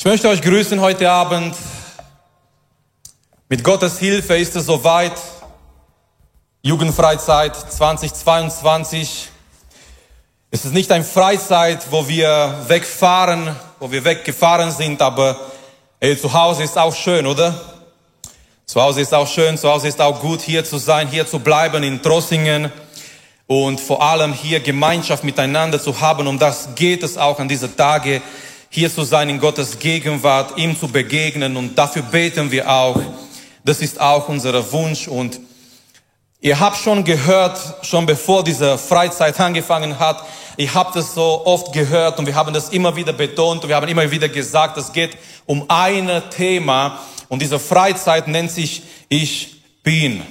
Ich möchte euch grüßen heute Abend. Mit Gottes Hilfe ist es soweit. Jugendfreizeit 2022. Es ist nicht ein Freizeit, wo wir wegfahren, wo wir weggefahren sind, aber ey, zu Hause ist auch schön, oder? Zu Hause ist auch schön, zu Hause ist auch gut, hier zu sein, hier zu bleiben in Trossingen und vor allem hier Gemeinschaft miteinander zu haben. Um das geht es auch an diese Tage, hier zu sein in Gottes Gegenwart, ihm zu begegnen und dafür beten wir auch. Das ist auch unser Wunsch und Ihr habt schon gehört, schon bevor diese Freizeit angefangen hat, ich habe das so oft gehört und wir haben das immer wieder betont und wir haben immer wieder gesagt, es geht um ein Thema und diese Freizeit nennt sich Ich bin.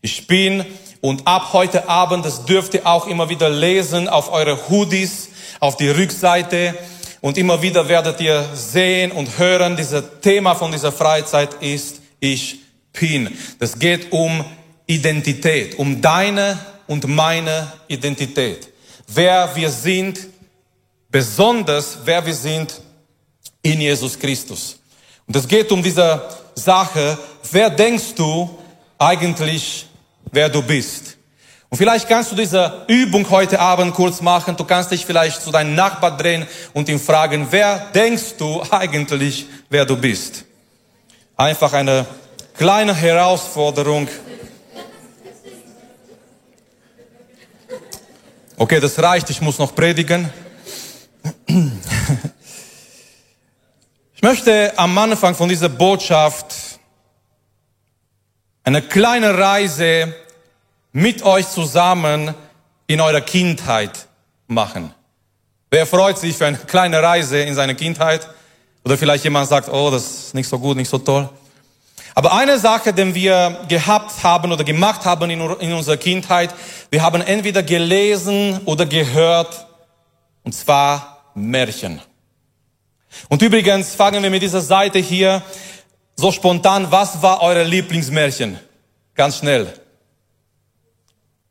Ich bin und ab heute Abend, das dürft ihr auch immer wieder lesen auf eure Hoodies, auf die Rückseite und immer wieder werdet ihr sehen und hören, dieses Thema von dieser Freizeit ist Ich bin. Das geht um Identität, um deine und meine Identität. Wer wir sind, besonders wer wir sind in Jesus Christus. Und es geht um diese Sache, wer denkst du eigentlich, wer du bist? Und vielleicht kannst du diese Übung heute Abend kurz machen. Du kannst dich vielleicht zu deinem Nachbar drehen und ihn fragen, wer denkst du eigentlich, wer du bist? Einfach eine kleine Herausforderung Okay, das reicht, ich muss noch predigen. Ich möchte am Anfang von dieser Botschaft eine kleine Reise mit euch zusammen in eurer Kindheit machen. Wer freut sich für eine kleine Reise in seine Kindheit? Oder vielleicht jemand sagt, oh, das ist nicht so gut, nicht so toll. Aber eine Sache, die wir gehabt haben oder gemacht haben in, in unserer Kindheit, wir haben entweder gelesen oder gehört, und zwar Märchen. Und übrigens fangen wir mit dieser Seite hier so spontan. Was war eure Lieblingsmärchen? Ganz schnell.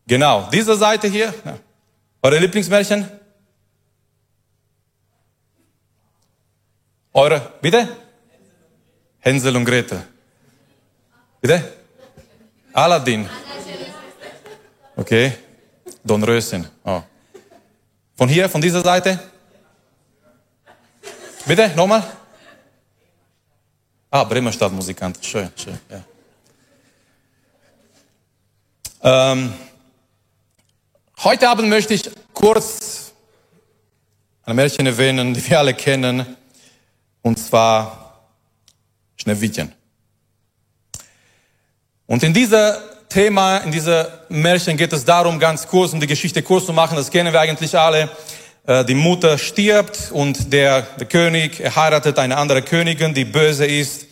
Genau, diese Seite hier. Eure Lieblingsmärchen? Eure, bitte? Hänsel und Gretel. Bitte? Aladdin. Okay. Don Röschen. Oh. Von hier, von dieser Seite? Bitte, nochmal? Ah, Bremer Stadtmusikant. Schön, schön, ja. Ähm, heute Abend möchte ich kurz ein Märchen erwähnen, die wir alle kennen, und zwar Schneewittchen. Und in dieser Thema, in dieser Märchen geht es darum, ganz kurz, um die Geschichte kurz zu machen, das kennen wir eigentlich alle. Äh, die Mutter stirbt und der, der König heiratet eine andere Königin, die böse ist.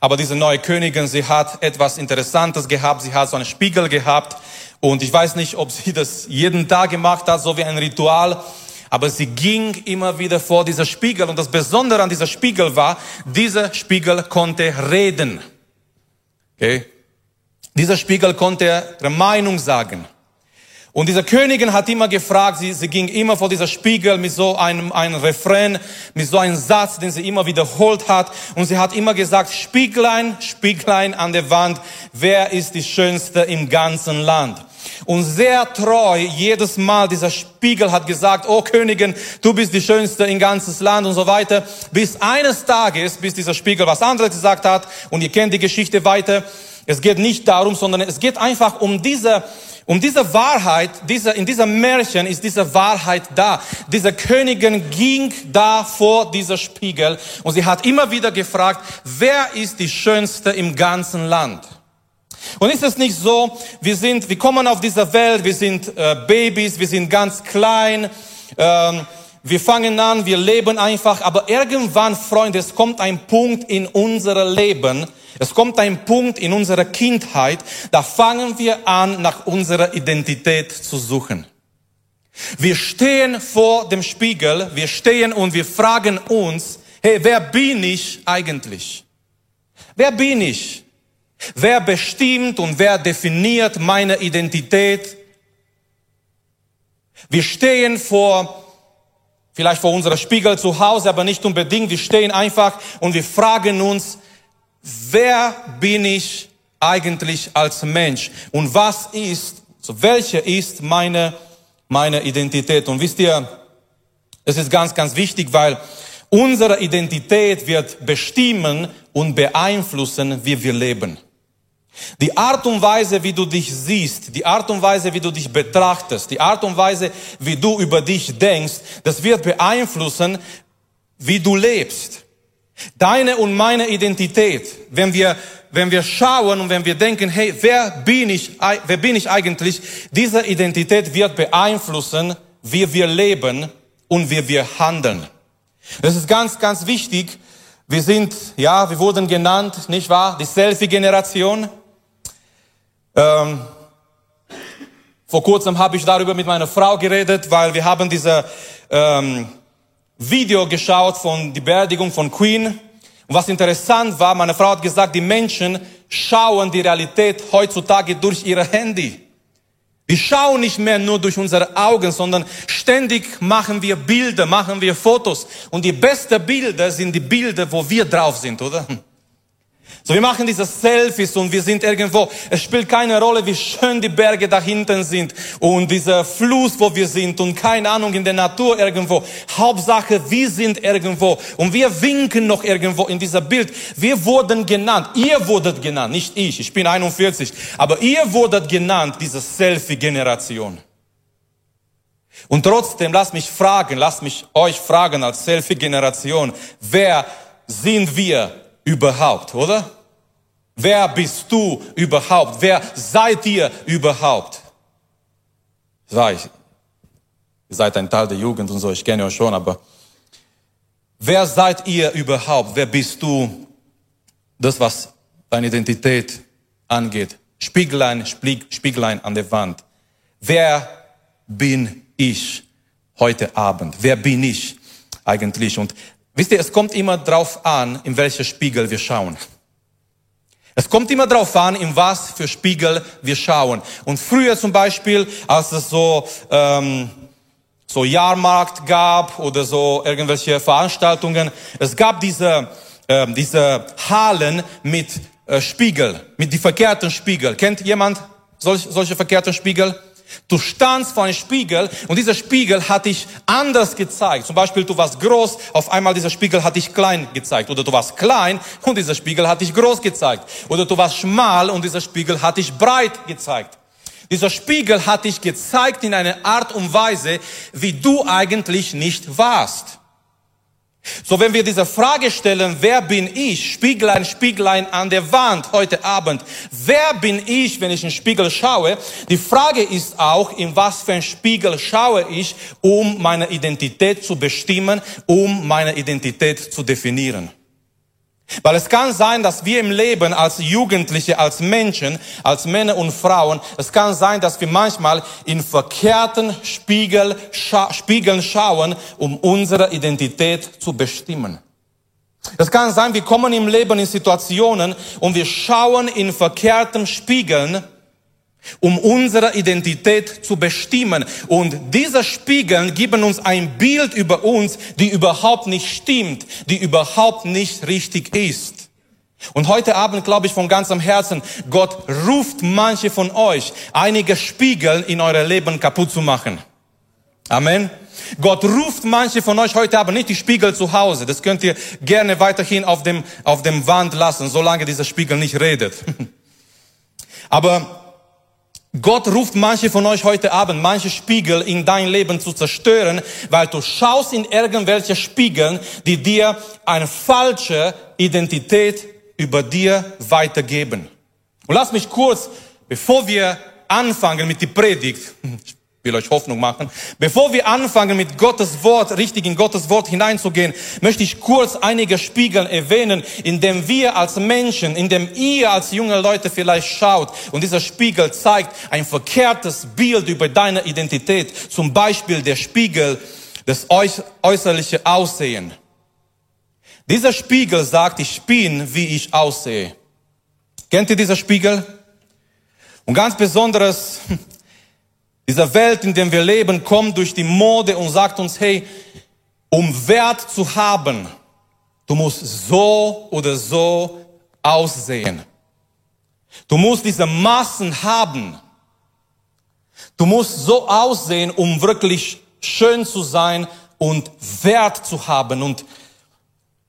Aber diese neue Königin, sie hat etwas Interessantes gehabt, sie hat so einen Spiegel gehabt. Und ich weiß nicht, ob sie das jeden Tag gemacht hat, so wie ein Ritual. Aber sie ging immer wieder vor dieser Spiegel. Und das Besondere an dieser Spiegel war, dieser Spiegel konnte reden. Okay? Dieser Spiegel konnte ihre Meinung sagen. Und diese Königin hat immer gefragt, sie, sie ging immer vor dieser Spiegel mit so einem, einem Refrain, mit so einem Satz, den sie immer wiederholt hat. Und sie hat immer gesagt, Spieglein, Spieglein an der Wand, wer ist die Schönste im ganzen Land? Und sehr treu, jedes Mal dieser Spiegel hat gesagt, oh Königin, du bist die Schönste im ganzen Land und so weiter. Bis eines Tages, bis dieser Spiegel was anderes gesagt hat, und ihr kennt die Geschichte weiter, es geht nicht darum, sondern es geht einfach um diese, um diese Wahrheit, diese, in diesem Märchen ist diese Wahrheit da. Diese Königin ging da vor dieser Spiegel und sie hat immer wieder gefragt, wer ist die Schönste im ganzen Land? Und ist es nicht so, wir sind, wir kommen auf dieser Welt, wir sind äh, Babys, wir sind ganz klein, ähm, wir fangen an, wir leben einfach, aber irgendwann, Freunde, es kommt ein Punkt in unser Leben, es kommt ein Punkt in unserer Kindheit, da fangen wir an, nach unserer Identität zu suchen. Wir stehen vor dem Spiegel, wir stehen und wir fragen uns, hey, wer bin ich eigentlich? Wer bin ich? Wer bestimmt und wer definiert meine Identität? Wir stehen vor vielleicht vor unserer Spiegel zu Hause, aber nicht unbedingt. Wir stehen einfach und wir fragen uns, wer bin ich eigentlich als Mensch? Und was ist, so welche ist meine, meine Identität? Und wisst ihr, es ist ganz, ganz wichtig, weil unsere Identität wird bestimmen und beeinflussen, wie wir leben. Die Art und Weise, wie du dich siehst, die Art und Weise, wie du dich betrachtest, die Art und Weise, wie du über dich denkst, das wird beeinflussen, wie du lebst. Deine und meine Identität, wenn wir, wenn wir schauen und wenn wir denken, hey, wer bin ich, wer bin ich eigentlich? Diese Identität wird beeinflussen, wie wir leben und wie wir handeln. Das ist ganz, ganz wichtig. Wir sind, ja, wir wurden genannt, nicht wahr? Die Selfie-Generation. Ähm, vor kurzem habe ich darüber mit meiner Frau geredet, weil wir haben diese ähm, Video geschaut von die Beerdigung von Queen. Und was interessant war, meine Frau hat gesagt, die Menschen schauen die Realität heutzutage durch ihre Handy. Wir schauen nicht mehr nur durch unsere Augen, sondern ständig machen wir Bilder, machen wir Fotos. Und die besten Bilder sind die Bilder, wo wir drauf sind, oder? So, wir machen diese Selfies und wir sind irgendwo, es spielt keine Rolle, wie schön die Berge da hinten sind und dieser Fluss, wo wir sind und keine Ahnung, in der Natur irgendwo. Hauptsache, wir sind irgendwo und wir winken noch irgendwo in dieser Bild. Wir wurden genannt, ihr wurdet genannt, nicht ich, ich bin 41, aber ihr wurdet genannt, diese Selfie-Generation. Und trotzdem, lasst mich fragen, lasst mich euch fragen als Selfie-Generation, wer sind wir überhaupt, oder? Wer bist du überhaupt? Wer seid ihr überhaupt? Sag ich, ihr seid ein Teil der Jugend und so, ich kenne euch schon, aber wer seid ihr überhaupt? Wer bist du? Das, was deine Identität angeht. Spieglein, Spieglein an der Wand. Wer bin ich heute Abend? Wer bin ich eigentlich? Und wisst ihr, es kommt immer drauf an, in welcher Spiegel wir schauen. Es kommt immer darauf an, in was für Spiegel wir schauen. Und früher zum Beispiel, als es so ähm, so Jahrmarkt gab oder so irgendwelche Veranstaltungen, es gab diese äh, diese Hallen mit äh, Spiegel, mit die verkehrten Spiegel. Kennt jemand solche, solche verkehrten Spiegel? Du standst vor einem Spiegel und dieser Spiegel hat dich anders gezeigt. Zum Beispiel, du warst groß, auf einmal dieser Spiegel hat dich klein gezeigt. Oder du warst klein und dieser Spiegel hat dich groß gezeigt. Oder du warst schmal und dieser Spiegel hat dich breit gezeigt. Dieser Spiegel hat dich gezeigt in einer Art und Weise, wie du eigentlich nicht warst. So, wenn wir diese Frage stellen, wer bin ich? Spieglein, Spieglein an der Wand heute Abend. Wer bin ich, wenn ich in den Spiegel schaue? Die Frage ist auch, in was für einen Spiegel schaue ich, um meine Identität zu bestimmen, um meine Identität zu definieren. Weil es kann sein, dass wir im Leben als Jugendliche, als Menschen, als Männer und Frauen, es kann sein, dass wir manchmal in verkehrten Spiegel, scha Spiegeln schauen, um unsere Identität zu bestimmen. Es kann sein, wir kommen im Leben in Situationen und wir schauen in verkehrten Spiegeln, um unsere Identität zu bestimmen. Und diese Spiegeln geben uns ein Bild über uns, die überhaupt nicht stimmt, die überhaupt nicht richtig ist. Und heute Abend glaube ich von ganzem Herzen, Gott ruft manche von euch, einige Spiegel in euer Leben kaputt zu machen. Amen. Gott ruft manche von euch heute Abend nicht die Spiegel zu Hause. Das könnt ihr gerne weiterhin auf dem, auf dem Wand lassen, solange dieser Spiegel nicht redet. Aber Gott ruft manche von euch heute Abend, manche Spiegel in dein Leben zu zerstören, weil du schaust in irgendwelche Spiegeln, die dir eine falsche Identität über dir weitergeben. Und lass mich kurz, bevor wir anfangen mit der Predigt, will euch Hoffnung machen. Bevor wir anfangen, mit Gottes Wort, richtig in Gottes Wort hineinzugehen, möchte ich kurz einige Spiegel erwähnen, in dem wir als Menschen, in dem ihr als junge Leute vielleicht schaut. Und dieser Spiegel zeigt ein verkehrtes Bild über deine Identität. Zum Beispiel der Spiegel des äußerlichen Aussehen. Dieser Spiegel sagt, ich bin, wie ich aussehe. Kennt ihr dieser Spiegel? Und ganz besonderes diese Welt, in der wir leben, kommt durch die Mode und sagt uns, hey, um Wert zu haben, du musst so oder so aussehen. Du musst diese Massen haben. Du musst so aussehen, um wirklich schön zu sein und Wert zu haben. Und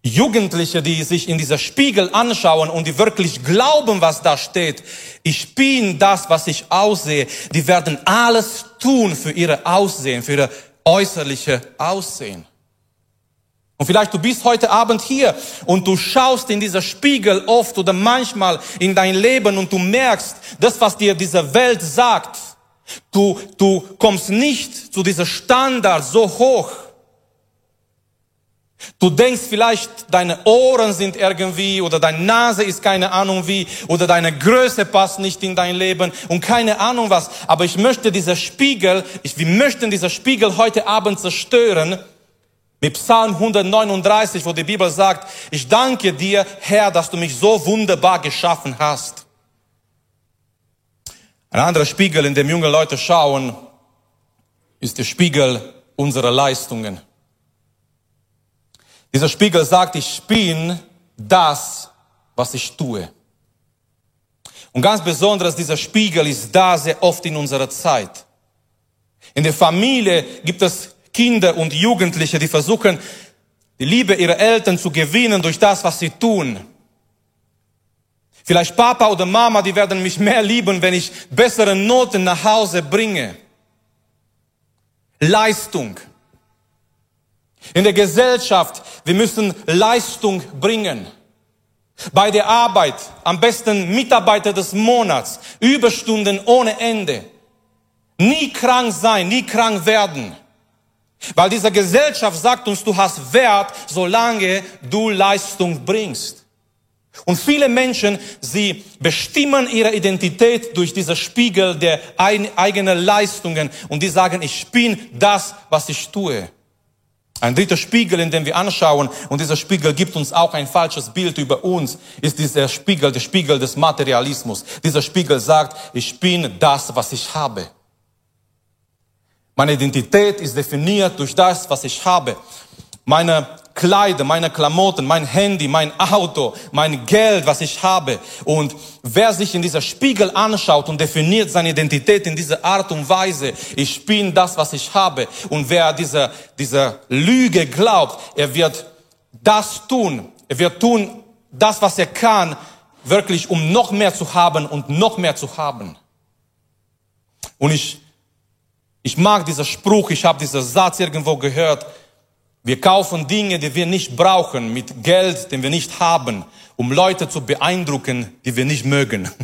Jugendliche, die sich in dieser Spiegel anschauen und die wirklich glauben, was da steht, ich bin das, was ich aussehe, die werden alles tun für ihre Aussehen, für ihre äußerliche Aussehen. Und vielleicht du bist heute Abend hier und du schaust in dieser Spiegel oft oder manchmal in dein Leben und du merkst, das, was dir diese Welt sagt, du, du kommst nicht zu dieser Standard so hoch, Du denkst vielleicht, deine Ohren sind irgendwie oder deine Nase ist keine Ahnung wie oder deine Größe passt nicht in dein Leben und keine Ahnung was. Aber ich möchte dieser Spiegel, ich, wir möchten dieser Spiegel heute Abend zerstören mit Psalm 139, wo die Bibel sagt, ich danke dir, Herr, dass du mich so wunderbar geschaffen hast. Ein anderer Spiegel, in dem junge Leute schauen, ist der Spiegel unserer Leistungen. Dieser Spiegel sagt, ich bin das, was ich tue. Und ganz besonders dieser Spiegel ist da sehr oft in unserer Zeit. In der Familie gibt es Kinder und Jugendliche, die versuchen, die Liebe ihrer Eltern zu gewinnen durch das, was sie tun. Vielleicht Papa oder Mama, die werden mich mehr lieben, wenn ich bessere Noten nach Hause bringe. Leistung. In der Gesellschaft, wir müssen Leistung bringen. Bei der Arbeit, am besten Mitarbeiter des Monats, Überstunden ohne Ende. Nie krank sein, nie krank werden. Weil diese Gesellschaft sagt uns, du hast Wert, solange du Leistung bringst. Und viele Menschen, sie bestimmen ihre Identität durch diese Spiegel der eigenen Leistungen und die sagen, ich bin das, was ich tue. Ein dritter Spiegel, in dem wir anschauen, und dieser Spiegel gibt uns auch ein falsches Bild über uns, ist dieser Spiegel, der Spiegel des Materialismus. Dieser Spiegel sagt, ich bin das, was ich habe. Meine Identität ist definiert durch das, was ich habe. Meine Kleider, meine Klamotten, mein Handy, mein Auto, mein Geld, was ich habe. Und wer sich in dieser Spiegel anschaut und definiert seine Identität in dieser Art und Weise, ich bin das, was ich habe. Und wer dieser, dieser Lüge glaubt, er wird das tun. Er wird tun, das, was er kann, wirklich, um noch mehr zu haben und noch mehr zu haben. Und ich, ich mag dieser Spruch, ich habe diesen Satz irgendwo gehört, wir kaufen Dinge, die wir nicht brauchen, mit Geld, den wir nicht haben, um Leute zu beeindrucken, die wir nicht mögen.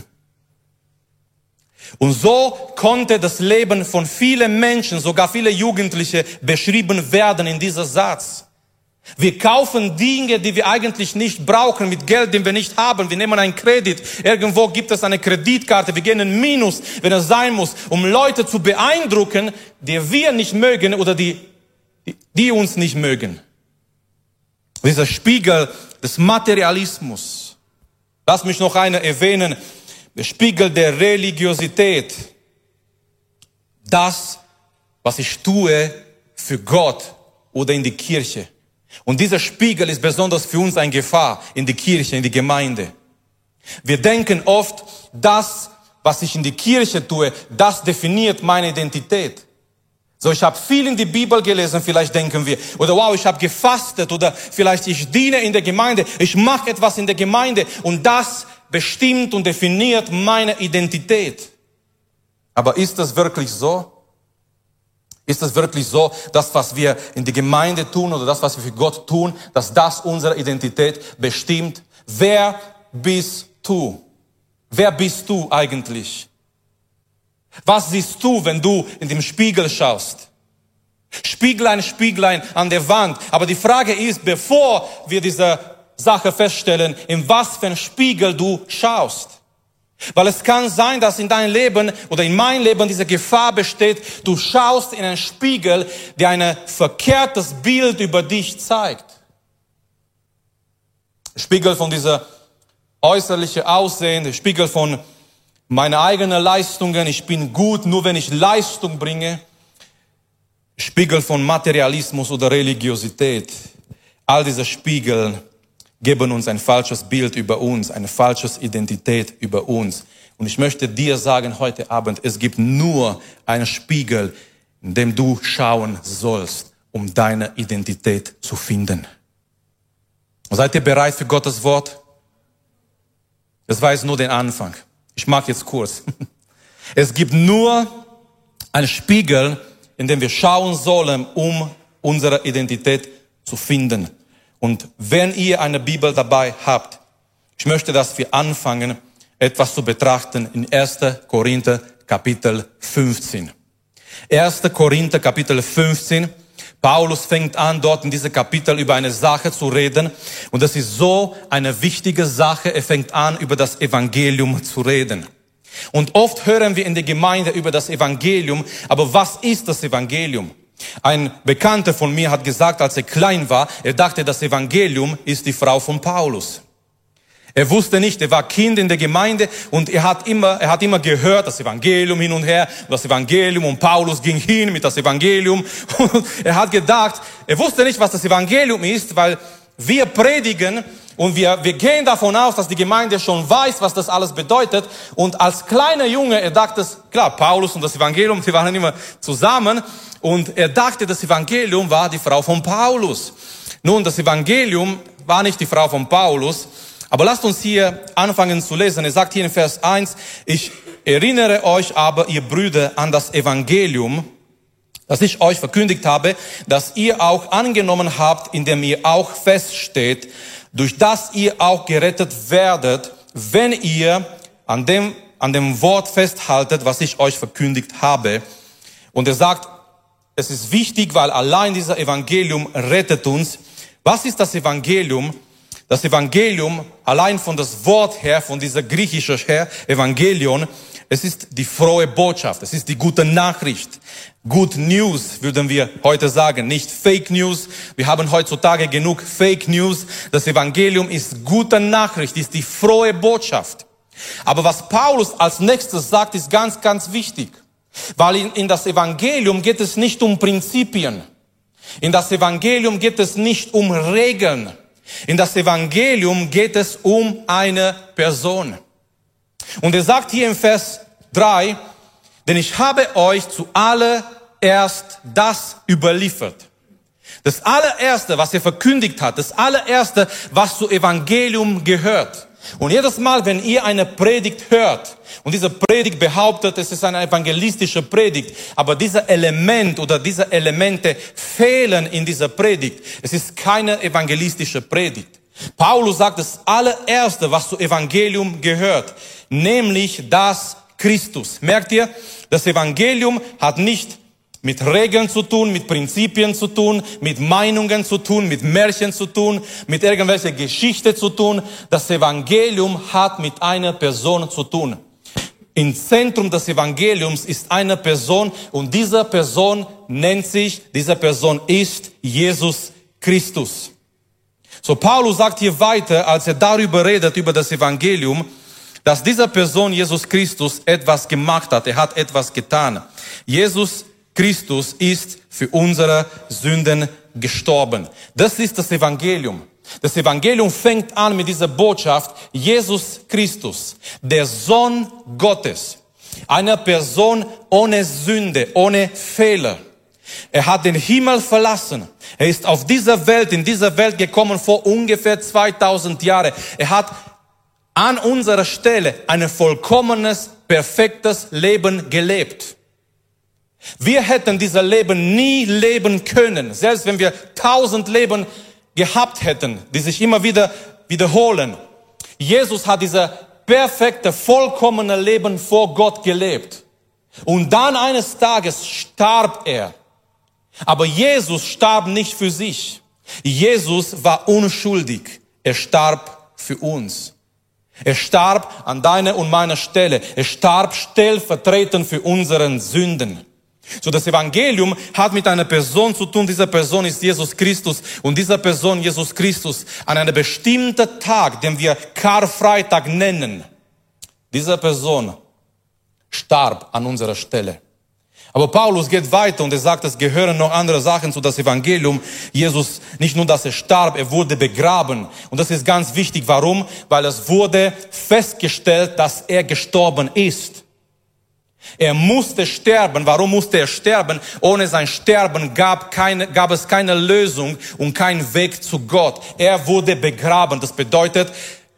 Und so konnte das Leben von vielen Menschen, sogar viele Jugendliche, beschrieben werden in dieser Satz. Wir kaufen Dinge, die wir eigentlich nicht brauchen, mit Geld, den wir nicht haben. Wir nehmen einen Kredit. Irgendwo gibt es eine Kreditkarte. Wir gehen in Minus, wenn es sein muss, um Leute zu beeindrucken, die wir nicht mögen oder die die uns nicht mögen. Dieser Spiegel des Materialismus. Lass mich noch eine erwähnen. Der Spiegel der Religiosität. Das, was ich tue für Gott oder in die Kirche. Und dieser Spiegel ist besonders für uns eine Gefahr in die Kirche, in die Gemeinde. Wir denken oft, das, was ich in die Kirche tue, das definiert meine Identität. So, ich habe viel in die Bibel gelesen, vielleicht denken wir. Oder wow, ich habe gefastet. Oder vielleicht ich diene in der Gemeinde. Ich mache etwas in der Gemeinde. Und das bestimmt und definiert meine Identität. Aber ist das wirklich so? Ist das wirklich so, das, was wir in der Gemeinde tun oder das, was wir für Gott tun, dass das unsere Identität bestimmt? Wer bist du? Wer bist du eigentlich? Was siehst du, wenn du in den Spiegel schaust? Spieglein, Spieglein an der Wand. Aber die Frage ist, bevor wir diese Sache feststellen, in was für ein Spiegel du schaust. Weil es kann sein, dass in deinem Leben oder in meinem Leben diese Gefahr besteht, du schaust in einen Spiegel, der ein verkehrtes Bild über dich zeigt. Spiegel von dieser äußerliche Aussehen, Spiegel von meine eigenen Leistungen, ich bin gut, nur wenn ich Leistung bringe. Spiegel von Materialismus oder Religiosität. All diese Spiegel geben uns ein falsches Bild über uns, eine falsche Identität über uns. Und ich möchte dir sagen heute Abend, es gibt nur einen Spiegel, in dem du schauen sollst, um deine Identität zu finden. Seid ihr bereit für Gottes Wort? Das war jetzt nur den Anfang. Ich mag jetzt kurz. Es gibt nur einen Spiegel, in dem wir schauen sollen, um unsere Identität zu finden. Und wenn ihr eine Bibel dabei habt, ich möchte, dass wir anfangen, etwas zu betrachten in 1. Korinther Kapitel 15. 1. Korinther Kapitel 15. Paulus fängt an, dort in diesem Kapitel über eine Sache zu reden. Und das ist so eine wichtige Sache. Er fängt an, über das Evangelium zu reden. Und oft hören wir in der Gemeinde über das Evangelium. Aber was ist das Evangelium? Ein Bekannter von mir hat gesagt, als er klein war, er dachte, das Evangelium ist die Frau von Paulus. Er wusste nicht, er war Kind in der Gemeinde und er hat immer, er hat immer gehört, das Evangelium hin und her, das Evangelium und Paulus ging hin mit das Evangelium und er hat gedacht, er wusste nicht, was das Evangelium ist, weil wir predigen und wir, wir gehen davon aus, dass die Gemeinde schon weiß, was das alles bedeutet. Und als kleiner Junge, er dachte, klar, Paulus und das Evangelium, sie waren immer zusammen. Und er dachte, das Evangelium war die Frau von Paulus. Nun, das Evangelium war nicht die Frau von Paulus, aber lasst uns hier anfangen zu lesen. Er sagt hier in Vers 1, ich erinnere euch aber, ihr Brüder, an das Evangelium, das ich euch verkündigt habe, dass ihr auch angenommen habt, indem ihr auch feststeht, durch das ihr auch gerettet werdet, wenn ihr an dem, an dem Wort festhaltet, was ich euch verkündigt habe. Und er sagt, es ist wichtig, weil allein dieser Evangelium rettet uns. Was ist das Evangelium? Das Evangelium, allein von das Wort her, von dieser griechischen her, Evangelion, es ist die frohe Botschaft, es ist die gute Nachricht. Good News würden wir heute sagen, nicht Fake News. Wir haben heutzutage genug Fake News. Das Evangelium ist gute Nachricht, ist die frohe Botschaft. Aber was Paulus als nächstes sagt, ist ganz, ganz wichtig. Weil in, in das Evangelium geht es nicht um Prinzipien. In das Evangelium geht es nicht um Regeln. In das Evangelium geht es um eine Person. Und er sagt hier im Vers 3, denn ich habe euch zuallererst das überliefert. Das allererste, was er verkündigt hat, das allererste, was zu Evangelium gehört. Und jedes Mal, wenn ihr eine Predigt hört und diese Predigt behauptet, es ist eine evangelistische Predigt, aber dieser Element oder diese Elemente fehlen in dieser Predigt, es ist keine evangelistische Predigt. Paulus sagt das allererste, was zu Evangelium gehört, nämlich das Christus. Merkt ihr, das Evangelium hat nicht mit Regeln zu tun, mit Prinzipien zu tun, mit Meinungen zu tun, mit Märchen zu tun, mit irgendwelcher Geschichte zu tun. Das Evangelium hat mit einer Person zu tun. Im Zentrum des Evangeliums ist eine Person und diese Person nennt sich, diese Person ist Jesus Christus. So Paulus sagt hier weiter, als er darüber redet, über das Evangelium, dass diese Person Jesus Christus etwas gemacht hat. Er hat etwas getan. Jesus Christus ist für unsere Sünden gestorben. Das ist das Evangelium. Das Evangelium fängt an mit dieser Botschaft, Jesus Christus, der Sohn Gottes, eine Person ohne Sünde, ohne Fehler. Er hat den Himmel verlassen. Er ist auf dieser Welt, in dieser Welt gekommen vor ungefähr 2000 Jahren. Er hat an unserer Stelle ein vollkommenes, perfektes Leben gelebt. Wir hätten dieses Leben nie leben können, selbst wenn wir tausend Leben gehabt hätten, die sich immer wieder wiederholen. Jesus hat dieses perfekte, vollkommene Leben vor Gott gelebt. Und dann eines Tages starb er. Aber Jesus starb nicht für sich. Jesus war unschuldig. Er starb für uns. Er starb an deiner und meiner Stelle. Er starb stellvertretend für unseren Sünden. So das Evangelium hat mit einer Person zu tun. Diese Person ist Jesus Christus. Und dieser Person, Jesus Christus, an einem bestimmten Tag, den wir Karfreitag nennen, diese Person starb an unserer Stelle. Aber Paulus geht weiter und er sagt, es gehören noch andere Sachen zu das Evangelium. Jesus, nicht nur, dass er starb, er wurde begraben. Und das ist ganz wichtig. Warum? Weil es wurde festgestellt, dass er gestorben ist. Er musste sterben. Warum musste er sterben? Ohne sein Sterben gab, keine, gab es keine Lösung und keinen Weg zu Gott. Er wurde begraben. Das bedeutet,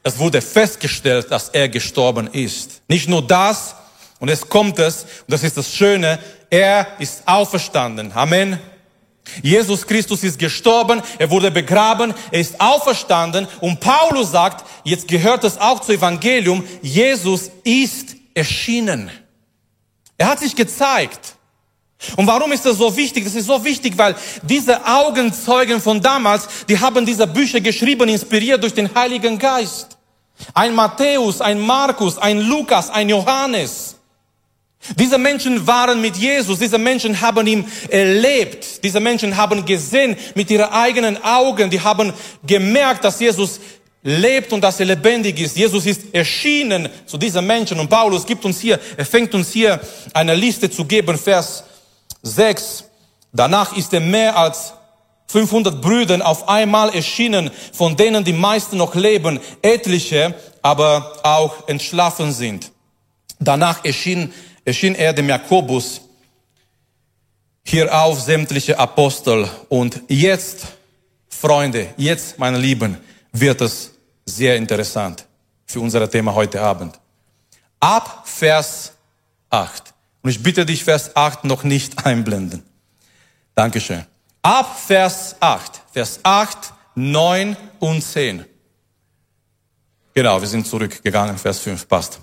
es wurde festgestellt, dass er gestorben ist. Nicht nur das, und es kommt es, und das ist das Schöne, er ist auferstanden. Amen. Jesus Christus ist gestorben, er wurde begraben, er ist auferstanden und Paulus sagt, jetzt gehört es auch zum Evangelium, Jesus ist erschienen. Er hat sich gezeigt. Und warum ist das so wichtig? Das ist so wichtig, weil diese Augenzeugen von damals, die haben diese Bücher geschrieben, inspiriert durch den Heiligen Geist. Ein Matthäus, ein Markus, ein Lukas, ein Johannes. Diese Menschen waren mit Jesus, diese Menschen haben ihn erlebt, diese Menschen haben gesehen mit ihren eigenen Augen, die haben gemerkt, dass Jesus lebt und dass er lebendig ist. Jesus ist erschienen zu diesen Menschen und Paulus gibt uns hier, er fängt uns hier eine Liste zu geben, Vers 6. Danach ist er mehr als 500 Brüdern auf einmal erschienen, von denen die meisten noch leben, etliche aber auch entschlafen sind. Danach erschien, erschien er dem Jakobus, hierauf sämtliche Apostel und jetzt, Freunde, jetzt, meine Lieben, wird es sehr interessant für unser Thema heute Abend. Ab Vers 8. Und ich bitte dich, Vers 8 noch nicht einblenden. Dankeschön. Ab Vers 8. Vers 8, 9 und 10. Genau, wir sind zurückgegangen, Vers 5, passt.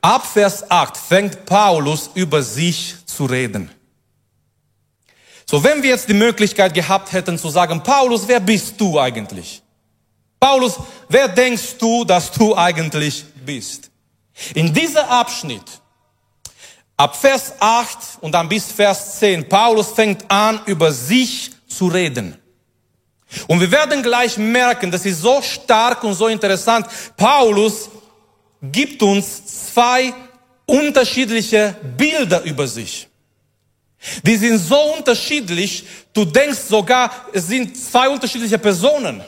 Ab Vers 8 fängt Paulus über sich zu reden. So, wenn wir jetzt die Möglichkeit gehabt hätten zu sagen, Paulus, wer bist du eigentlich? Paulus, wer denkst du, dass du eigentlich bist? In dieser Abschnitt, ab Vers 8 und dann bis Vers 10, Paulus fängt an, über sich zu reden. Und wir werden gleich merken, das ist so stark und so interessant. Paulus gibt uns zwei unterschiedliche Bilder über sich. Die sind so unterschiedlich, du denkst sogar, es sind zwei unterschiedliche Personen.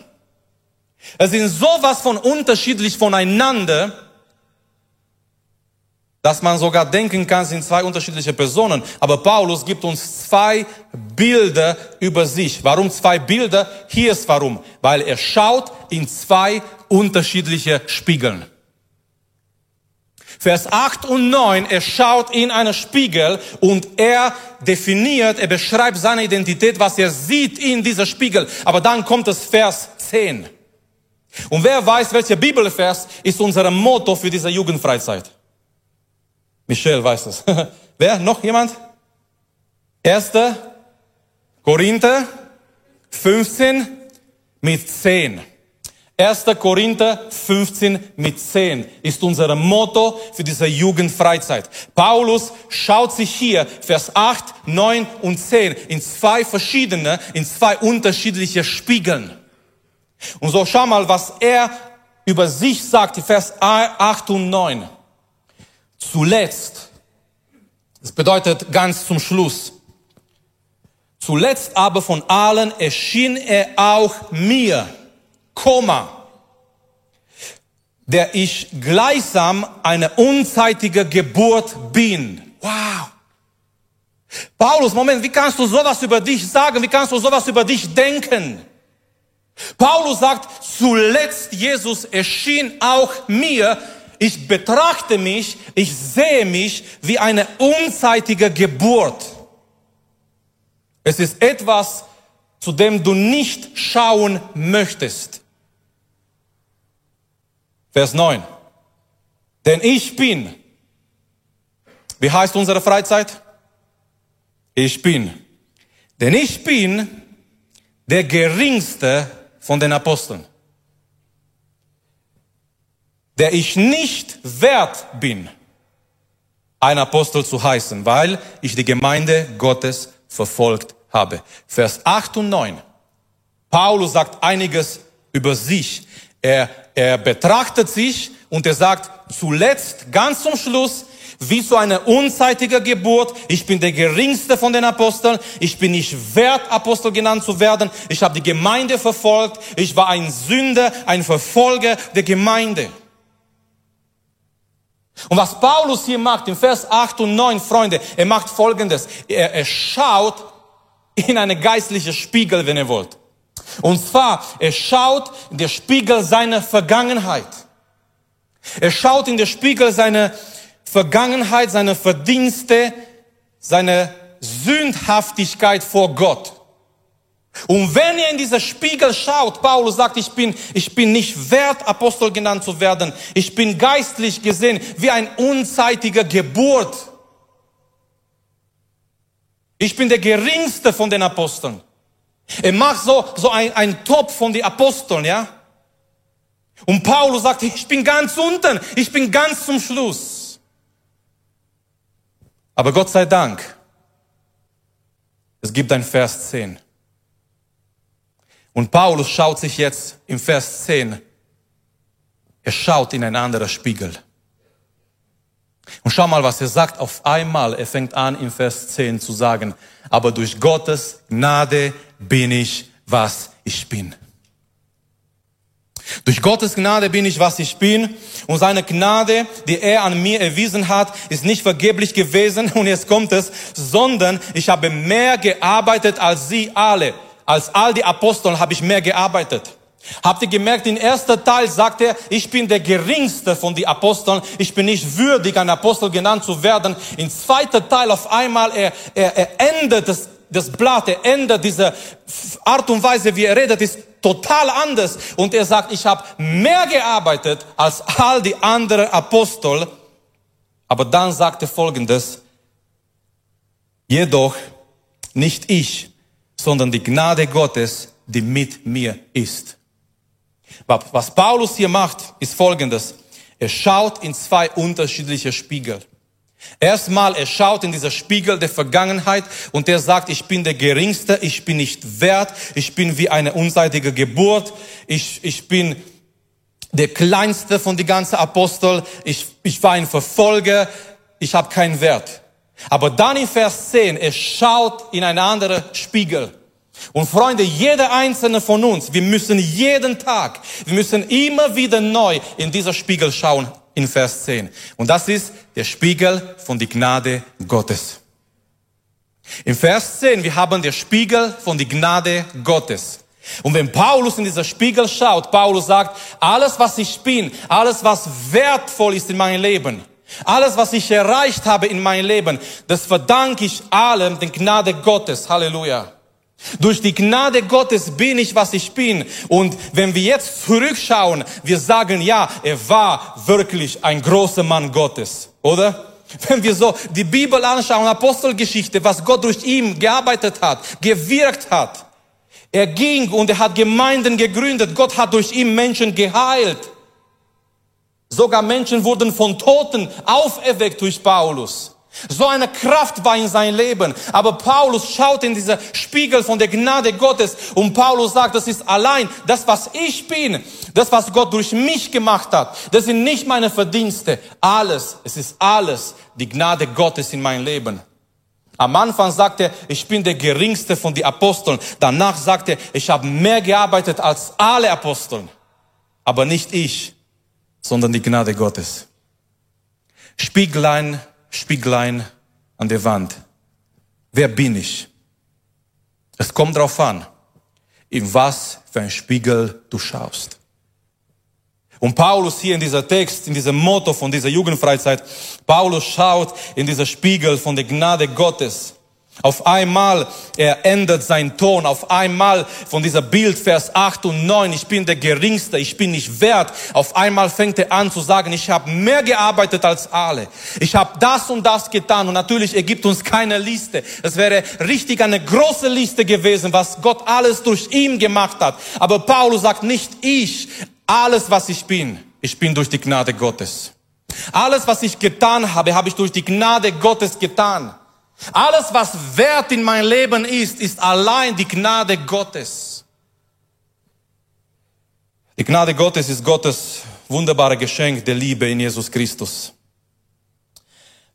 Es sind sowas von unterschiedlich voneinander, dass man sogar denken kann, es sind zwei unterschiedliche Personen. Aber Paulus gibt uns zwei Bilder über sich. Warum zwei Bilder? Hier ist warum. Weil er schaut in zwei unterschiedliche Spiegeln. Vers 8 und 9, er schaut in einen Spiegel und er definiert, er beschreibt seine Identität, was er sieht in dieser Spiegel. Aber dann kommt es Vers 10. Und wer weiß, welcher Bibelvers ist unser Motto für diese Jugendfreizeit? Michelle weiß es. wer? Noch jemand? 1. Korinther 15 mit 10. 1. Korinther 15 mit 10 ist unser Motto für diese Jugendfreizeit. Paulus schaut sich hier Vers 8, 9 und 10 in zwei verschiedene, in zwei unterschiedliche Spiegeln. Und so schau mal, was er über sich sagt, die Vers 8 und 9. Zuletzt, das bedeutet ganz zum Schluss, zuletzt aber von allen erschien er auch mir, Komma, der ich gleichsam eine unzeitige Geburt bin. Wow. Paulus, Moment, wie kannst du sowas über dich sagen? Wie kannst du sowas über dich denken? Paulus sagt, zuletzt Jesus erschien auch mir. Ich betrachte mich, ich sehe mich wie eine unzeitige Geburt. Es ist etwas, zu dem du nicht schauen möchtest. Vers 9. Denn ich bin, wie heißt unsere Freizeit? Ich bin. Denn ich bin der geringste von den Aposteln, der ich nicht wert bin, ein Apostel zu heißen, weil ich die Gemeinde Gottes verfolgt habe. Vers 8 und 9. Paulus sagt einiges über sich. Er, er betrachtet sich und er sagt zuletzt, ganz zum Schluss, wie so eine unzeitige Geburt. Ich bin der geringste von den Aposteln. Ich bin nicht wert, Apostel genannt zu werden. Ich habe die Gemeinde verfolgt. Ich war ein Sünder, ein Verfolger der Gemeinde. Und was Paulus hier macht, im Vers 8 und 9, Freunde, er macht Folgendes. Er, er schaut in eine geistliche Spiegel, wenn ihr wollt. Und zwar, er schaut in der Spiegel seiner Vergangenheit. Er schaut in der Spiegel seine Vergangenheit, seine Verdienste, seine Sündhaftigkeit vor Gott. Und wenn ihr in dieser Spiegel schaut, Paulus sagt, ich bin, ich bin nicht wert, Apostel genannt zu werden. Ich bin geistlich gesehen wie ein unzeitiger Geburt. Ich bin der geringste von den Aposteln. Er macht so, so ein, ein Top von den Aposteln, ja. Und Paulus sagt, ich bin ganz unten, ich bin ganz zum Schluss. Aber Gott sei Dank, es gibt ein Vers 10. Und Paulus schaut sich jetzt im Vers 10, er schaut in ein anderer Spiegel. Und schau mal, was er sagt. Auf einmal, er fängt an im Vers 10 zu sagen, aber durch Gottes Gnade bin ich, was ich bin. Durch Gottes Gnade bin ich, was ich bin. Und seine Gnade, die er an mir erwiesen hat, ist nicht vergeblich gewesen. Und jetzt kommt es, sondern ich habe mehr gearbeitet als sie alle. Als all die Apostel habe ich mehr gearbeitet. Habt ihr gemerkt, im ersten Teil sagt er, ich bin der geringste von den Aposteln, ich bin nicht würdig, ein Apostel genannt zu werden. Im zweiten Teil auf einmal, er, er, er endet das, das Blatt, er ändert diese Art und Weise, wie er redet, ist total anders. Und er sagt, ich habe mehr gearbeitet als all die anderen Apostel. Aber dann sagt er folgendes, jedoch nicht ich, sondern die Gnade Gottes, die mit mir ist. Was Paulus hier macht, ist folgendes. Er schaut in zwei unterschiedliche Spiegel. Erstmal, er schaut in dieser Spiegel der Vergangenheit und er sagt, ich bin der Geringste, ich bin nicht wert, ich bin wie eine unseitige Geburt, ich, ich bin der Kleinste von die ganzen Apostel, ich, ich war ein Verfolger, ich habe keinen Wert. Aber dann in Vers 10, er schaut in einen anderen Spiegel. Und Freunde, jeder einzelne von uns, wir müssen jeden Tag, wir müssen immer wieder neu in dieser Spiegel schauen, in Vers 10. Und das ist der Spiegel von die Gnade Gottes. In Vers 10, wir haben der Spiegel von die Gnade Gottes. Und wenn Paulus in dieser Spiegel schaut, Paulus sagt, alles was ich bin, alles was wertvoll ist in meinem Leben, alles, was ich erreicht habe in meinem Leben, das verdanke ich allem den Gnade Gottes. Halleluja. Durch die Gnade Gottes bin ich, was ich bin. Und wenn wir jetzt zurückschauen, wir sagen, ja, er war wirklich ein großer Mann Gottes, oder? Wenn wir so die Bibel anschauen, Apostelgeschichte, was Gott durch ihn gearbeitet hat, gewirkt hat. Er ging und er hat Gemeinden gegründet. Gott hat durch ihn Menschen geheilt. Sogar Menschen wurden von Toten auferweckt durch Paulus. So eine Kraft war in sein Leben. Aber Paulus schaut in dieser Spiegel von der Gnade Gottes und Paulus sagt, das ist allein das, was ich bin, das, was Gott durch mich gemacht hat. Das sind nicht meine Verdienste. Alles, es ist alles die Gnade Gottes in meinem Leben. Am Anfang sagt er, ich bin der geringste von den Aposteln. Danach sagt er, ich habe mehr gearbeitet als alle Aposteln. Aber nicht ich, sondern die Gnade Gottes. Spieglein, Spieglein an der Wand. Wer bin ich? Es kommt darauf an, in was für ein Spiegel du schaust. Und Paulus hier in dieser Text, in diesem Motto von dieser Jugendfreizeit, Paulus schaut in dieser Spiegel von der Gnade Gottes auf einmal, er ändert seinen Ton. Auf einmal von dieser Bild, Vers 8 und 9, ich bin der Geringste, ich bin nicht wert. Auf einmal fängt er an zu sagen, ich habe mehr gearbeitet als alle. Ich habe das und das getan. Und natürlich, er gibt uns keine Liste. Es wäre richtig eine große Liste gewesen, was Gott alles durch ihn gemacht hat. Aber Paulus sagt nicht ich, alles was ich bin, ich bin durch die Gnade Gottes. Alles was ich getan habe, habe ich durch die Gnade Gottes getan. Alles, was wert in mein Leben ist, ist allein die Gnade Gottes. Die Gnade Gottes ist Gottes wunderbare Geschenk der Liebe in Jesus Christus.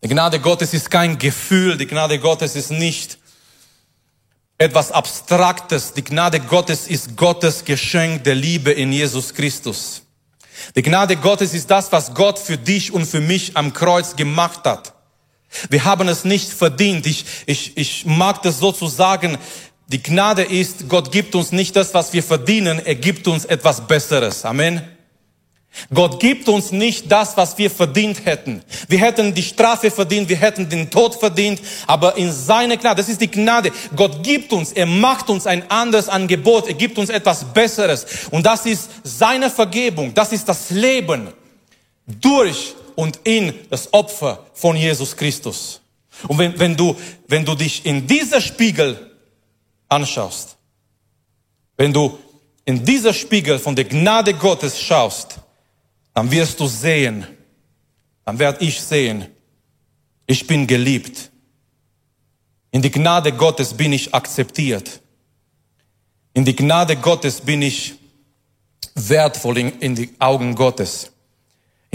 Die Gnade Gottes ist kein Gefühl, die Gnade Gottes ist nicht etwas Abstraktes. Die Gnade Gottes ist Gottes Geschenk der Liebe in Jesus Christus. Die Gnade Gottes ist das, was Gott für dich und für mich am Kreuz gemacht hat. Wir haben es nicht verdient. Ich, ich, ich mag das so zu sagen. Die Gnade ist, Gott gibt uns nicht das, was wir verdienen. Er gibt uns etwas Besseres. Amen. Gott gibt uns nicht das, was wir verdient hätten. Wir hätten die Strafe verdient, wir hätten den Tod verdient, aber in seine Gnade, das ist die Gnade. Gott gibt uns, er macht uns ein anderes Angebot, er gibt uns etwas Besseres. Und das ist seine Vergebung, das ist das Leben durch und in das Opfer von Jesus Christus. Und wenn, wenn, du, wenn du dich in dieser Spiegel anschaust, wenn du in dieser Spiegel von der Gnade Gottes schaust, dann wirst du sehen, dann werde ich sehen, ich bin geliebt. In die Gnade Gottes bin ich akzeptiert. In die Gnade Gottes bin ich wertvoll in, in die Augen Gottes.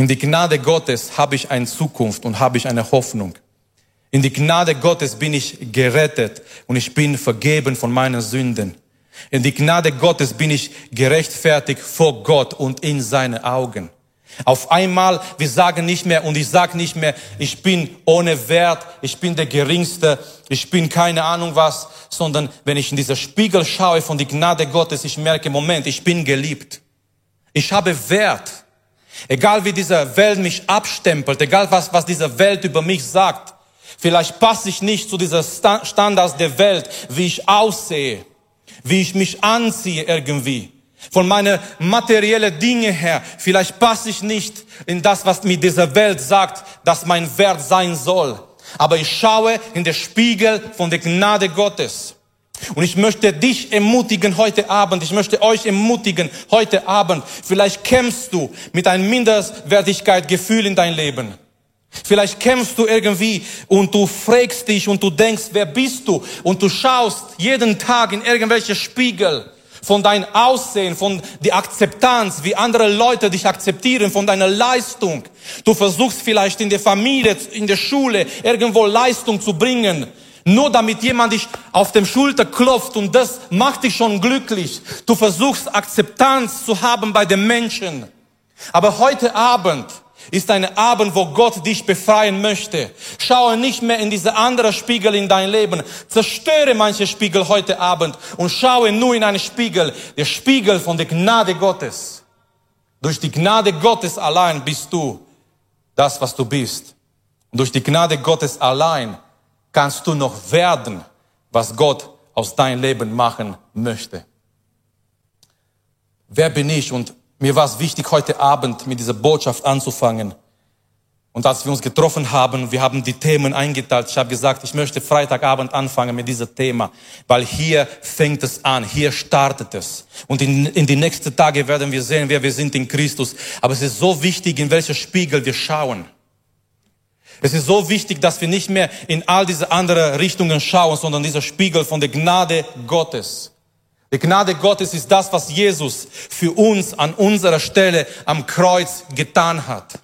In die Gnade Gottes habe ich eine Zukunft und habe ich eine Hoffnung. In die Gnade Gottes bin ich gerettet und ich bin vergeben von meinen Sünden. In die Gnade Gottes bin ich gerechtfertigt vor Gott und in seine Augen. Auf einmal, wir sagen nicht mehr und ich sage nicht mehr, ich bin ohne Wert, ich bin der Geringste, ich bin keine Ahnung was, sondern wenn ich in dieser Spiegel schaue von der Gnade Gottes, ich merke, Moment, ich bin geliebt. Ich habe Wert. Egal wie diese Welt mich abstempelt, egal was, was diese Welt über mich sagt. Vielleicht passe ich nicht zu dieser Standards der Welt, wie ich aussehe, wie ich mich anziehe irgendwie. Von meiner materiellen Dinge her, vielleicht passe ich nicht in das, was mir diese Welt sagt, dass mein Wert sein soll. Aber ich schaue in den Spiegel von der Gnade Gottes. Und ich möchte dich ermutigen heute Abend, ich möchte euch ermutigen heute Abend. Vielleicht kämpfst du mit einem Minderwertigkeitsgefühl in dein Leben. Vielleicht kämpfst du irgendwie und du fragst dich und du denkst, wer bist du? Und du schaust jeden Tag in irgendwelche Spiegel von dein Aussehen, von die Akzeptanz, wie andere Leute dich akzeptieren, von deiner Leistung. Du versuchst vielleicht in der Familie, in der Schule irgendwo Leistung zu bringen, nur damit jemand dich auf dem Schulter klopft und das macht dich schon glücklich. Du versuchst Akzeptanz zu haben bei den Menschen. Aber heute Abend ist ein Abend, wo Gott dich befreien möchte. Schaue nicht mehr in diese andere Spiegel in dein Leben. Zerstöre manche Spiegel heute Abend und schaue nur in einen Spiegel, der Spiegel von der Gnade Gottes. Durch die Gnade Gottes allein bist du das, was du bist. Und durch die Gnade Gottes allein kannst du noch werden, was Gott aus deinem Leben machen möchte. Wer bin ich und mir war es wichtig, heute Abend mit dieser Botschaft anzufangen. Und als wir uns getroffen haben, wir haben die Themen eingeteilt. Ich habe gesagt, ich möchte Freitagabend anfangen mit diesem Thema, weil hier fängt es an, hier startet es. Und in, in die nächsten Tage werden wir sehen, wer wir sind in Christus. Aber es ist so wichtig, in welcher Spiegel wir schauen. Es ist so wichtig, dass wir nicht mehr in all diese anderen Richtungen schauen, sondern dieser Spiegel von der Gnade Gottes. Die Gnade Gottes ist das, was Jesus für uns an unserer Stelle am Kreuz getan hat.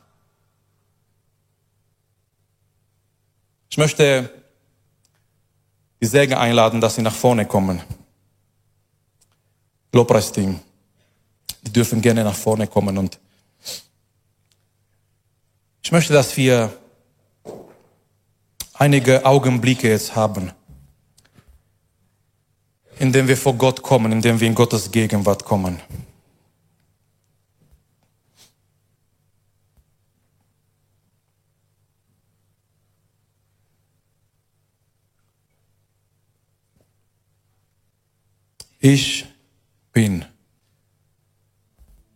Ich möchte die Säge einladen, dass sie nach vorne kommen. Lobpreisteam. Die dürfen gerne nach vorne kommen und ich möchte, dass wir einige Augenblicke jetzt haben indem wir vor Gott kommen, indem wir in Gottes Gegenwart kommen. Ich bin.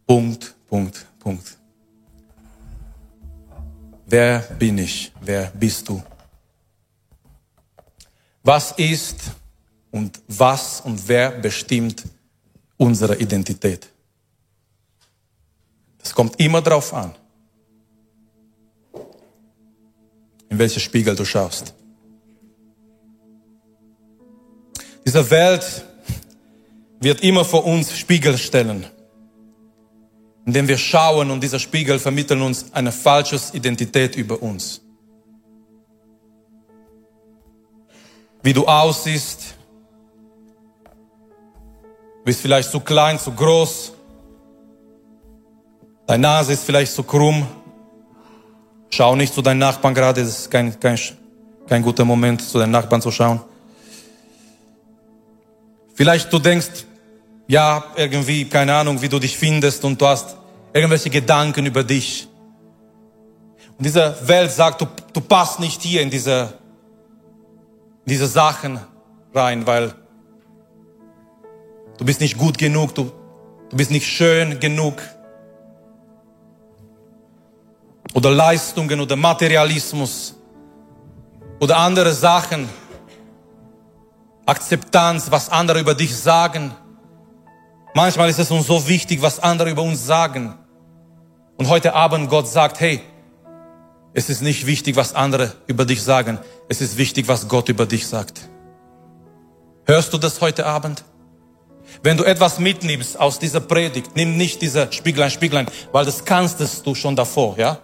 Punkt, Punkt, Punkt. Wer bin ich? Wer bist du? Was ist und was und wer bestimmt unsere Identität. Das kommt immer darauf an, in welche Spiegel du schaust. Diese Welt wird immer vor uns Spiegel stellen, indem wir schauen und dieser Spiegel vermitteln uns eine falsche Identität über uns. Wie du aussiehst. Du bist vielleicht zu klein, zu groß. Deine Nase ist vielleicht zu krumm. Schau nicht zu deinen Nachbarn gerade, das ist kein, kein, kein guter Moment, zu deinen Nachbarn zu schauen. Vielleicht du denkst, ja, irgendwie, keine Ahnung, wie du dich findest und du hast irgendwelche Gedanken über dich. Und diese Welt sagt, du, du passt nicht hier in diese, diese Sachen rein, weil du bist nicht gut genug, du, du bist nicht schön genug. Oder Leistungen oder Materialismus oder andere Sachen. Akzeptanz, was andere über dich sagen. Manchmal ist es uns so wichtig, was andere über uns sagen. Und heute Abend Gott sagt, hey, es ist nicht wichtig, was andere über dich sagen. Es ist wichtig, was Gott über dich sagt. Hörst du das heute Abend? Wenn du etwas mitnimmst aus dieser Predigt, nimm nicht diese Spieglein, Spieglein, weil das kannst du schon davor, ja?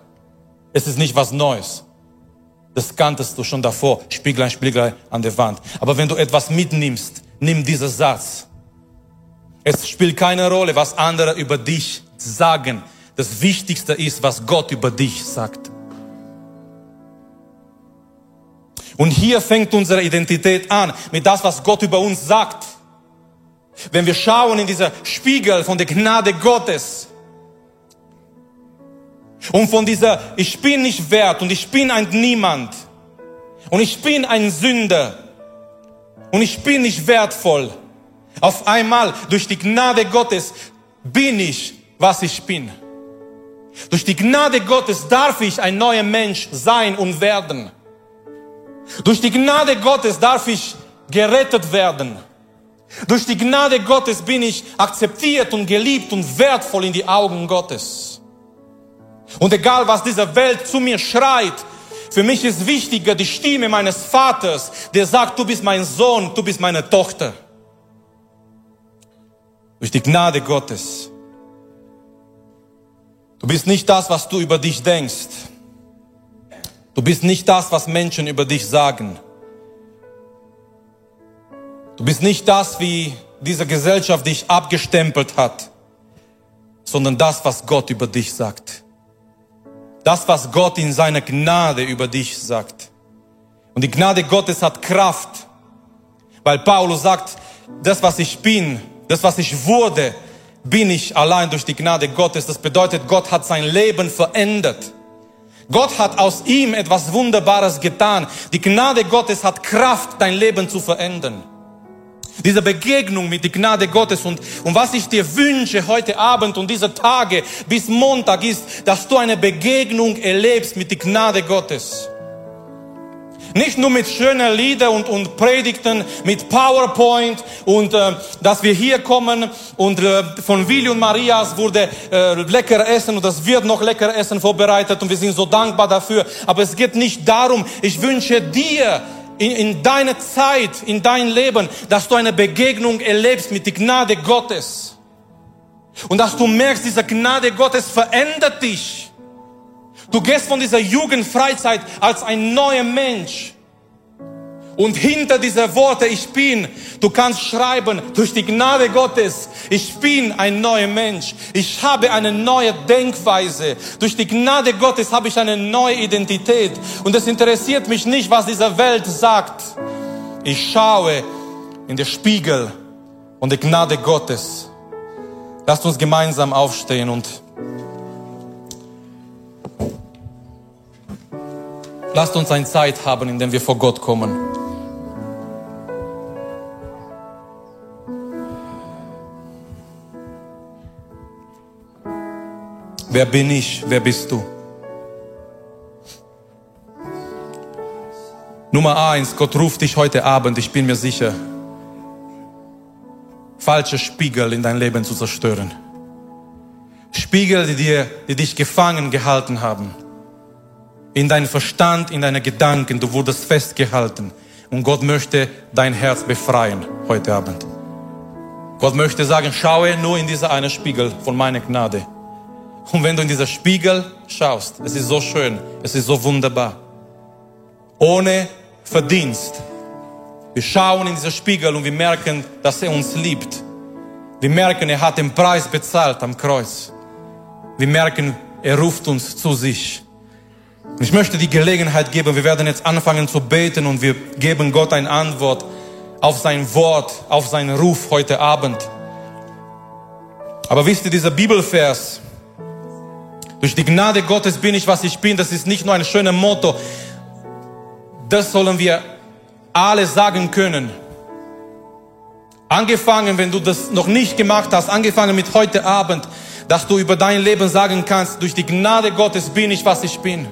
Es ist nicht was Neues. Das kanntest du schon davor, Spieglein, Spieglein an der Wand. Aber wenn du etwas mitnimmst, nimm diesen Satz. Es spielt keine Rolle, was andere über dich sagen. Das Wichtigste ist, was Gott über dich sagt. Und hier fängt unsere Identität an, mit das, was Gott über uns sagt. Wenn wir schauen in dieser Spiegel von der Gnade Gottes und von dieser, ich bin nicht wert und ich bin ein Niemand und ich bin ein Sünder und ich bin nicht wertvoll. Auf einmal, durch die Gnade Gottes, bin ich, was ich bin. Durch die Gnade Gottes darf ich ein neuer Mensch sein und werden. Durch die Gnade Gottes darf ich gerettet werden. Durch die Gnade Gottes bin ich akzeptiert und geliebt und wertvoll in die Augen Gottes. Und egal, was diese Welt zu mir schreit, für mich ist wichtiger die Stimme meines Vaters, der sagt, du bist mein Sohn, du bist meine Tochter. Durch die Gnade Gottes. Du bist nicht das, was du über dich denkst. Du bist nicht das, was Menschen über dich sagen. Du bist nicht das, wie diese Gesellschaft dich abgestempelt hat, sondern das, was Gott über dich sagt. Das, was Gott in seiner Gnade über dich sagt. Und die Gnade Gottes hat Kraft, weil Paulus sagt, das, was ich bin, das, was ich wurde, bin ich allein durch die Gnade Gottes. Das bedeutet, Gott hat sein Leben verändert. Gott hat aus ihm etwas Wunderbares getan. Die Gnade Gottes hat Kraft, dein Leben zu verändern. Diese Begegnung mit der Gnade Gottes und, und was ich dir wünsche heute Abend und diese Tage bis Montag ist, dass du eine Begegnung erlebst mit der Gnade Gottes. Nicht nur mit schönen Liedern und, und Predigten, mit PowerPoint und äh, dass wir hier kommen und äh, von Willi und Marias wurde äh, lecker Essen und das wird noch lecker Essen vorbereitet und wir sind so dankbar dafür. Aber es geht nicht darum, ich wünsche dir in, in deiner Zeit, in dein Leben, dass du eine Begegnung erlebst mit der Gnade Gottes. Und dass du merkst, diese Gnade Gottes verändert dich. Du gehst von dieser Jugendfreizeit als ein neuer Mensch. Und hinter dieser Worte, ich bin, du kannst schreiben, durch die Gnade Gottes, ich bin ein neuer Mensch. Ich habe eine neue Denkweise. Durch die Gnade Gottes habe ich eine neue Identität. Und es interessiert mich nicht, was diese Welt sagt. Ich schaue in den Spiegel und die Gnade Gottes. Lasst uns gemeinsam aufstehen und Lasst uns eine Zeit haben, in der wir vor Gott kommen. Wer bin ich? Wer bist du? Nummer eins, Gott ruft dich heute Abend, ich bin mir sicher, falsche Spiegel in dein Leben zu zerstören. Spiegel, die, dir, die dich gefangen gehalten haben in deinen Verstand, in deine Gedanken, du wurdest festgehalten. Und Gott möchte dein Herz befreien heute Abend. Gott möchte sagen, schaue nur in dieser eine Spiegel von meiner Gnade. Und wenn du in dieser Spiegel schaust, es ist so schön, es ist so wunderbar. Ohne Verdienst, Wir schauen in diesen Spiegel und wir merken, dass er uns liebt. Wir merken, er hat den Preis bezahlt am Kreuz. Wir merken, er ruft uns zu sich. Ich möchte die Gelegenheit geben, wir werden jetzt anfangen zu beten und wir geben Gott eine Antwort auf sein Wort, auf seinen Ruf heute Abend. Aber wisst ihr, dieser Bibelvers, durch die Gnade Gottes bin ich, was ich bin, das ist nicht nur ein schöner Motto. Das sollen wir alle sagen können. Angefangen, wenn du das noch nicht gemacht hast, angefangen mit heute Abend, dass du über dein Leben sagen kannst, durch die Gnade Gottes bin ich, was ich bin.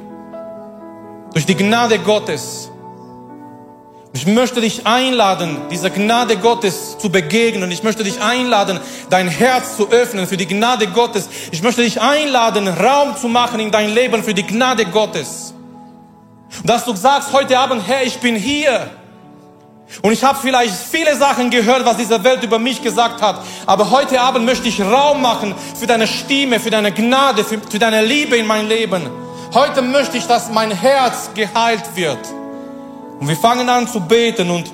Durch die Gnade Gottes. Ich möchte dich einladen, dieser Gnade Gottes zu begegnen. Ich möchte dich einladen, dein Herz zu öffnen für die Gnade Gottes. Ich möchte dich einladen, Raum zu machen in dein Leben für die Gnade Gottes. dass du sagst heute Abend, Herr, ich bin hier. Und ich habe vielleicht viele Sachen gehört, was diese Welt über mich gesagt hat. Aber heute Abend möchte ich Raum machen für deine Stimme, für deine Gnade, für, für deine Liebe in mein Leben. Heute möchte ich, dass mein Herz geheilt wird. Und wir fangen an zu beten und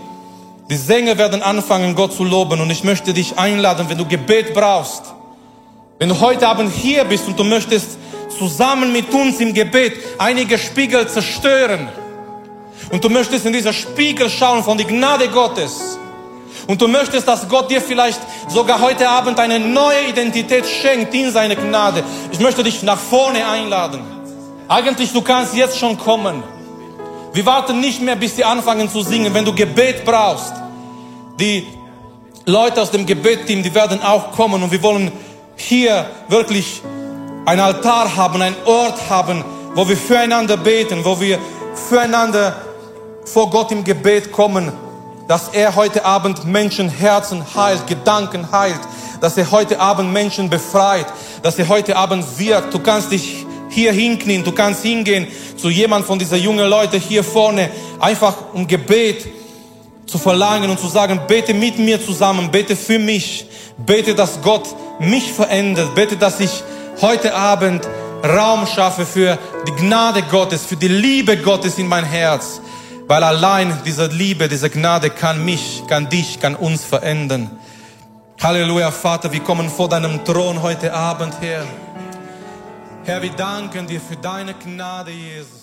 die Sänger werden anfangen, Gott zu loben. Und ich möchte dich einladen, wenn du Gebet brauchst, wenn du heute Abend hier bist und du möchtest zusammen mit uns im Gebet einige Spiegel zerstören und du möchtest in dieser Spiegel schauen von der Gnade Gottes und du möchtest, dass Gott dir vielleicht sogar heute Abend eine neue Identität schenkt in seine Gnade. Ich möchte dich nach vorne einladen. Eigentlich, du kannst jetzt schon kommen. Wir warten nicht mehr, bis sie anfangen zu singen. Wenn du Gebet brauchst, die Leute aus dem Gebetteam, die werden auch kommen und wir wollen hier wirklich ein Altar haben, ein Ort haben, wo wir füreinander beten, wo wir füreinander vor Gott im Gebet kommen, dass er heute Abend Menschenherzen heilt, Gedanken heilt, dass er heute Abend Menschen befreit, dass er heute Abend wirkt. Du kannst dich hier hinknien, du kannst hingehen zu jemand von dieser jungen Leute hier vorne, einfach um Gebet zu verlangen und zu sagen, bete mit mir zusammen, bete für mich, bete, dass Gott mich verändert, bete, dass ich heute Abend Raum schaffe für die Gnade Gottes, für die Liebe Gottes in mein Herz, weil allein diese Liebe, diese Gnade kann mich, kann dich, kann uns verändern. Halleluja, Vater, wir kommen vor deinem Thron heute Abend her. Herr, wir danken dir für deine Gnade, Jesus.